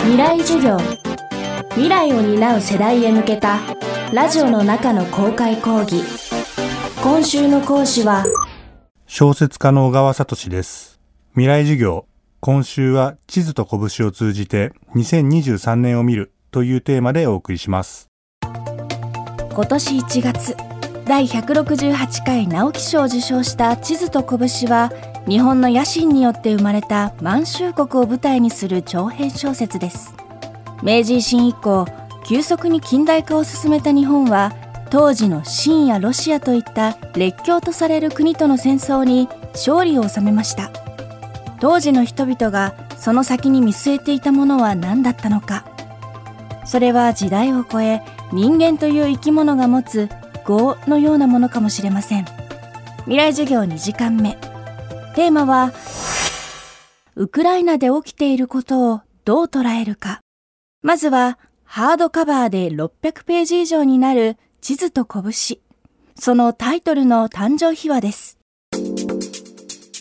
未来授業。未来を担う世代へ向けたラジオの中の公開講義。今週の講師は小説家の小川聡です。未来授業。今週は地図と拳を通じて2023年を見るというテーマでお送りします。今年1月第168回直木賞を受賞した地図と拳は日本の野心によって生まれた満州国を舞台にする長編小説です。明治維新以降急速に近代化を進めた日本は当時の清やロシアといった列強とされる国との戦争に勝利を収めました。当時の人々がその先に見据えていたものは何だったのか。それは時代を超え人間という生き物が持つ業のようなものかもしれません。未来授業2時間目。テーマはウクライナで起きていることをどう捉えるか。まずはハードカバーで600ページ以上になる地図と拳。そのタイトルの誕生秘話です。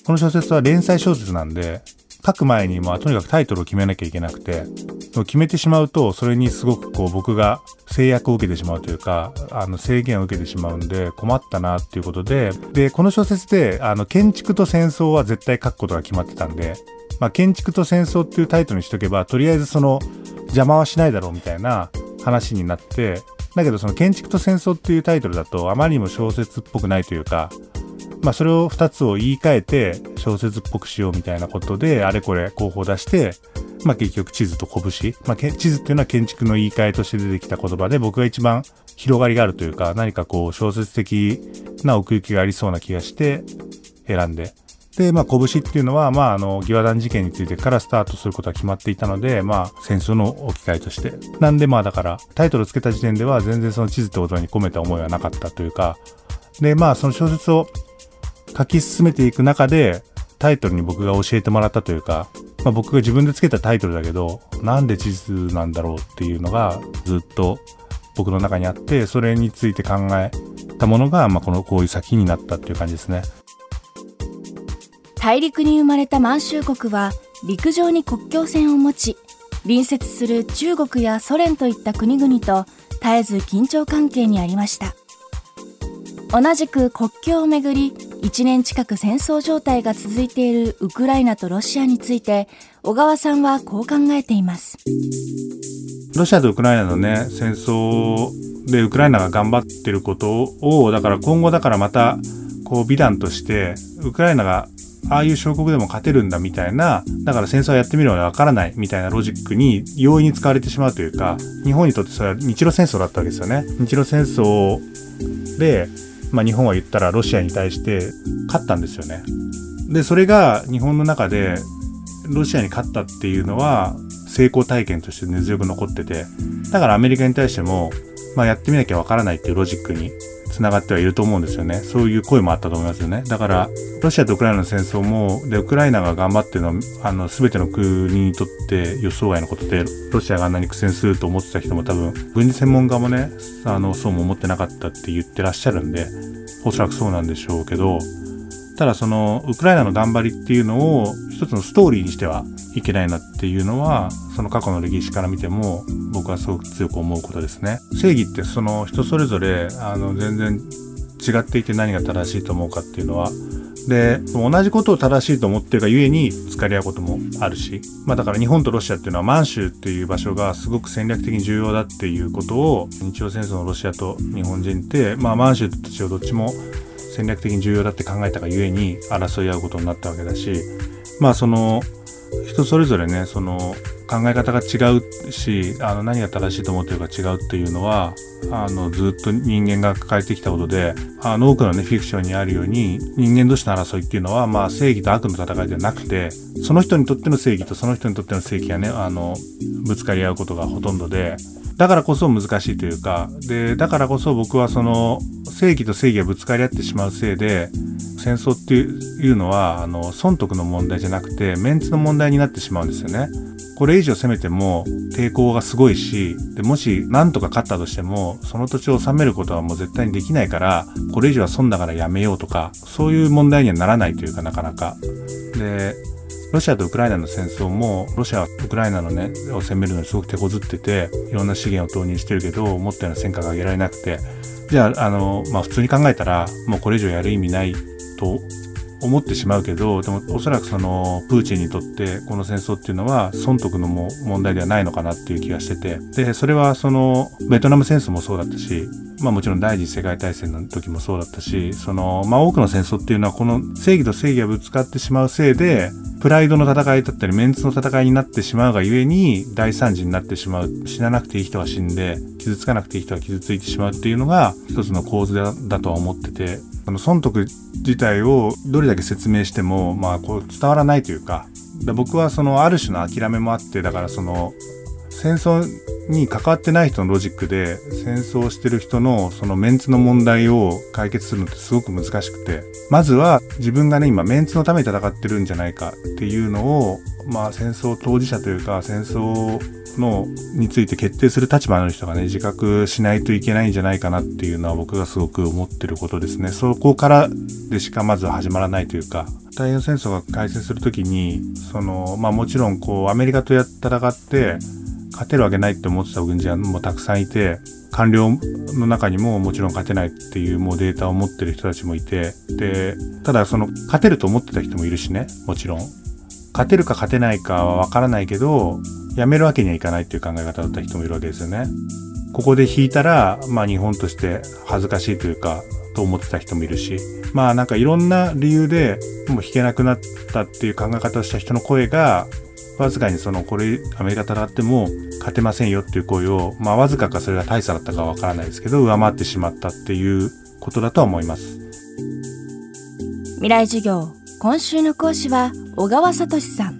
この小説は連載小説なんで書く前にまあとにかくタイトルを決めなきゃいけなくて決めてしまうとそれにすごくこう僕が制約を受けてしまうというかあの制限を受けてしまうんで困ったなっていうことででこの小説であの建築と戦争は絶対書くことが決まってたんで、まあ、建築と戦争っていうタイトルにしとけばとりあえずその邪魔はしないだろうみたいな話になってだけどその建築と戦争っていうタイトルだとあまりにも小説っぽくないというかまあ、それを2つを言い換えて小説っぽくしようみたいなことであれこれ候補出して、まあ、結局地図と拳、まあ、地図っていうのは建築の言い換えとして出てきた言葉で僕が一番広がりがあるというか何かこう小説的な奥行きがありそうな気がして選んで。で、まあ、拳っていうのは、まあ、あの、義和団事件についてからスタートすることは決まっていたので、まあ、戦争の置き換えとして。なんで、まあ、だから、タイトルをつけた時点では全然その地図ってことに込めた思いはなかったというか、で、まあ、その小説を書き進めていく中でタイトルに僕が教えてもらったというか、まあ、僕が自分でつけたタイトルだけどなんで地図なんだろうっていうのがずっと僕の中にあってそれについて考えたものが、まあ、このこういう作品になったっていう感じですね。大陸に生まれた満州国は陸上に国境線を持ち隣接する中国やソ連といった国々と絶えず緊張関係にありました。同じく国境をめぐり1年近く戦争状態が続いているウクライナとロシアについて小川さんはこう考えています。ロシアとウクライナのね戦争でウクライナが頑張ってることをだから今後だからまたこう美談としてウクライナがああいう小国でも勝てるんだみたいなだから戦争はやってみるのはわからないみたいなロジックに容易に使われてしまうというか日本にとってそれは日露戦争だったわけですよね。日露戦争でまあ、日本は言ったらロシアに対して勝ったんですよね。でそれが日本の中でロシアに勝ったっていうのは成功体験として根強く残っててだからアメリカに対しても、まあ、やってみなきゃわからないっていうロジックにつながってはいると思うんですよね。そういう声もあったと思いますよね。だからロシアとウクライナの戦争もでウクライナが頑張ってるのはあの全ての国にとって予想外のことでロシアがあんなに苦戦すると思ってた人も多分軍事専門家もねあのそうも思ってなかったって言ってらっしゃるんでおそらくそうなんでしょうけどただそのウクライナの頑張りっていうのを一つのストーリーにしてはいけないなっていうのはその過去の歴史から見ても僕はすごく強く思うことですね。正義ってその人それぞれあの全然違っていて何が正しいと思うかっていうのはで同じことを正しいと思ってるがゆえに疲れ合うこともあるし、まあ、だから日本とロシアっていうのは満州っていう場所がすごく戦略的に重要だっていうことを日露戦争のロシアと日本人って、まあ、満州と土地をどっちも戦略的に重要だって考えたがゆえに争い合うことになったわけだしまあその人それぞれねその考え方が違うしあの何が正しいと思ってるか違うっていうのはあのずっと人間が抱えてきたことであの多くのねフィクションにあるように人間同士の争いっていうのは、まあ、正義と悪の戦いではなくてその人にとっての正義とその人にとっての正義がねあのぶつかり合うことがほとんどでだからこそ難しいというかでだからこそ僕はその正義と正義がぶつかり合ってしまうせいで戦争っていうのはあの損得の問題じゃなくてメンツの問題になってしまうんですよね。これ以上攻めても抵抗がすごいしでもし何とか勝ったとしてもその土地を治めることはもう絶対にできないからこれ以上は損だからやめようとかそういう問題にはならないというかなかなか。でロシアとウクライナの戦争もロシアはウクライナのねを攻めるのにすごく手こずってていろんな資源を投入してるけど思ったような戦果が上げられなくてじゃああの、まあ、普通に考えたらもうこれ以上やる意味ないと思ってしまうけどでもおそらくそのプーチンにとってこの戦争っていうのは損得のも問題ではないのかなっていう気がしてて。でそれはそのベトナム戦争もそうだったしまあもちろん第二次世界大戦の時もそうだったしそのまあ多くの戦争っていうのはこの正義と正義がぶつかってしまうせいでプライドの戦いだったりメンツの戦いになってしまうがゆえに大惨事になってしまう。死ななくていい人は死んで傷つかなくていい人は傷ついてしまうっていうのが一つの構図だだとは思っててその損得自体をどれだけ説明しても、まあ、こう伝わらないというか僕はそのある種の諦めもあってだからその戦争に関わってない人のロジックで戦争してる人のそのメンツの問題を解決するのってすごく難しくてまずは自分がね今メンツのために戦ってるんじゃないかっていうのをまあ戦争当事者というか戦争のについて決定する立場の人がね自覚しないといけないんじゃないかなっていうのは僕がすごく思ってることですね。そこからでしかまず始まらないというか太平洋戦争が開戦する時にそのまあもちろんこうアメリカとや戦って勝てるわけないって思ってた軍人もたくさんいて官僚の中にももちろん勝てないっていうもうデータを持ってる人たちもいてでただその勝てると思ってた人もいるしねもちろん。勝てるか勝てないかはわからないけどやめるわけにはいかないっていう考え方だった人もいるわけですよね。ここで引いたらまあ日本として恥ずかしいというかと思ってた人もいるし。まあなんかいろんな理由でもう引けなくなったっていう考え方をした人の声がわずかにそのこれアメリカ戦っても勝てませんよっていう声をまあわずかかそれが大差だったかわからないですけど上回ってしまったっていうことだとは思います。未来授業今週の講師は小川聡さん。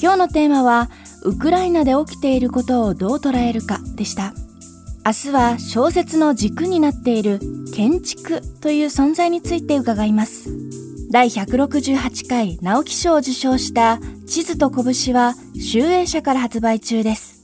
今日のテーマはウクライナで起きていることをどう捉えるかでした。明日は小説の軸になっている建築という存在について伺います。第168回直木賞を受賞した地図と拳は集英社から発売中です。